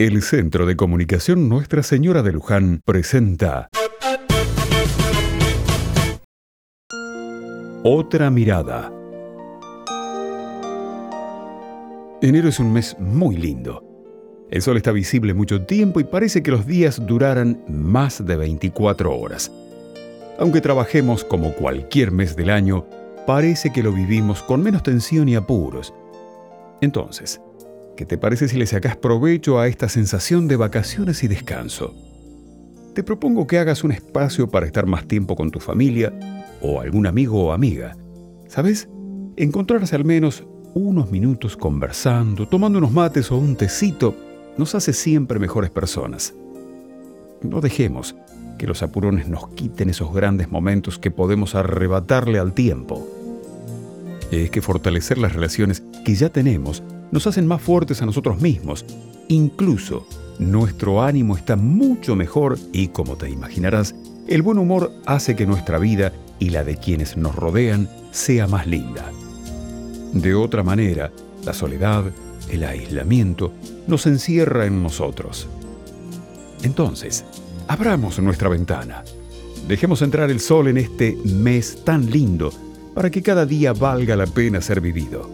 El Centro de Comunicación Nuestra Señora de Luján presenta Otra mirada. Enero es un mes muy lindo. El sol está visible mucho tiempo y parece que los días duraran más de 24 horas. Aunque trabajemos como cualquier mes del año, parece que lo vivimos con menos tensión y apuros. Entonces, ¿qué te parece si le sacas provecho a esta sensación de vacaciones y descanso? Te propongo que hagas un espacio para estar más tiempo con tu familia o algún amigo o amiga. ¿Sabes? Encontrarse al menos unos minutos conversando, tomando unos mates o un tecito, nos hace siempre mejores personas. No dejemos que los apurones nos quiten esos grandes momentos que podemos arrebatarle al tiempo. Es que fortalecer las relaciones que ya tenemos nos hacen más fuertes a nosotros mismos. Incluso nuestro ánimo está mucho mejor y, como te imaginarás, el buen humor hace que nuestra vida y la de quienes nos rodean sea más linda. De otra manera, la soledad, el aislamiento, nos encierra en nosotros. Entonces, abramos nuestra ventana. Dejemos entrar el sol en este mes tan lindo para que cada día valga la pena ser vivido.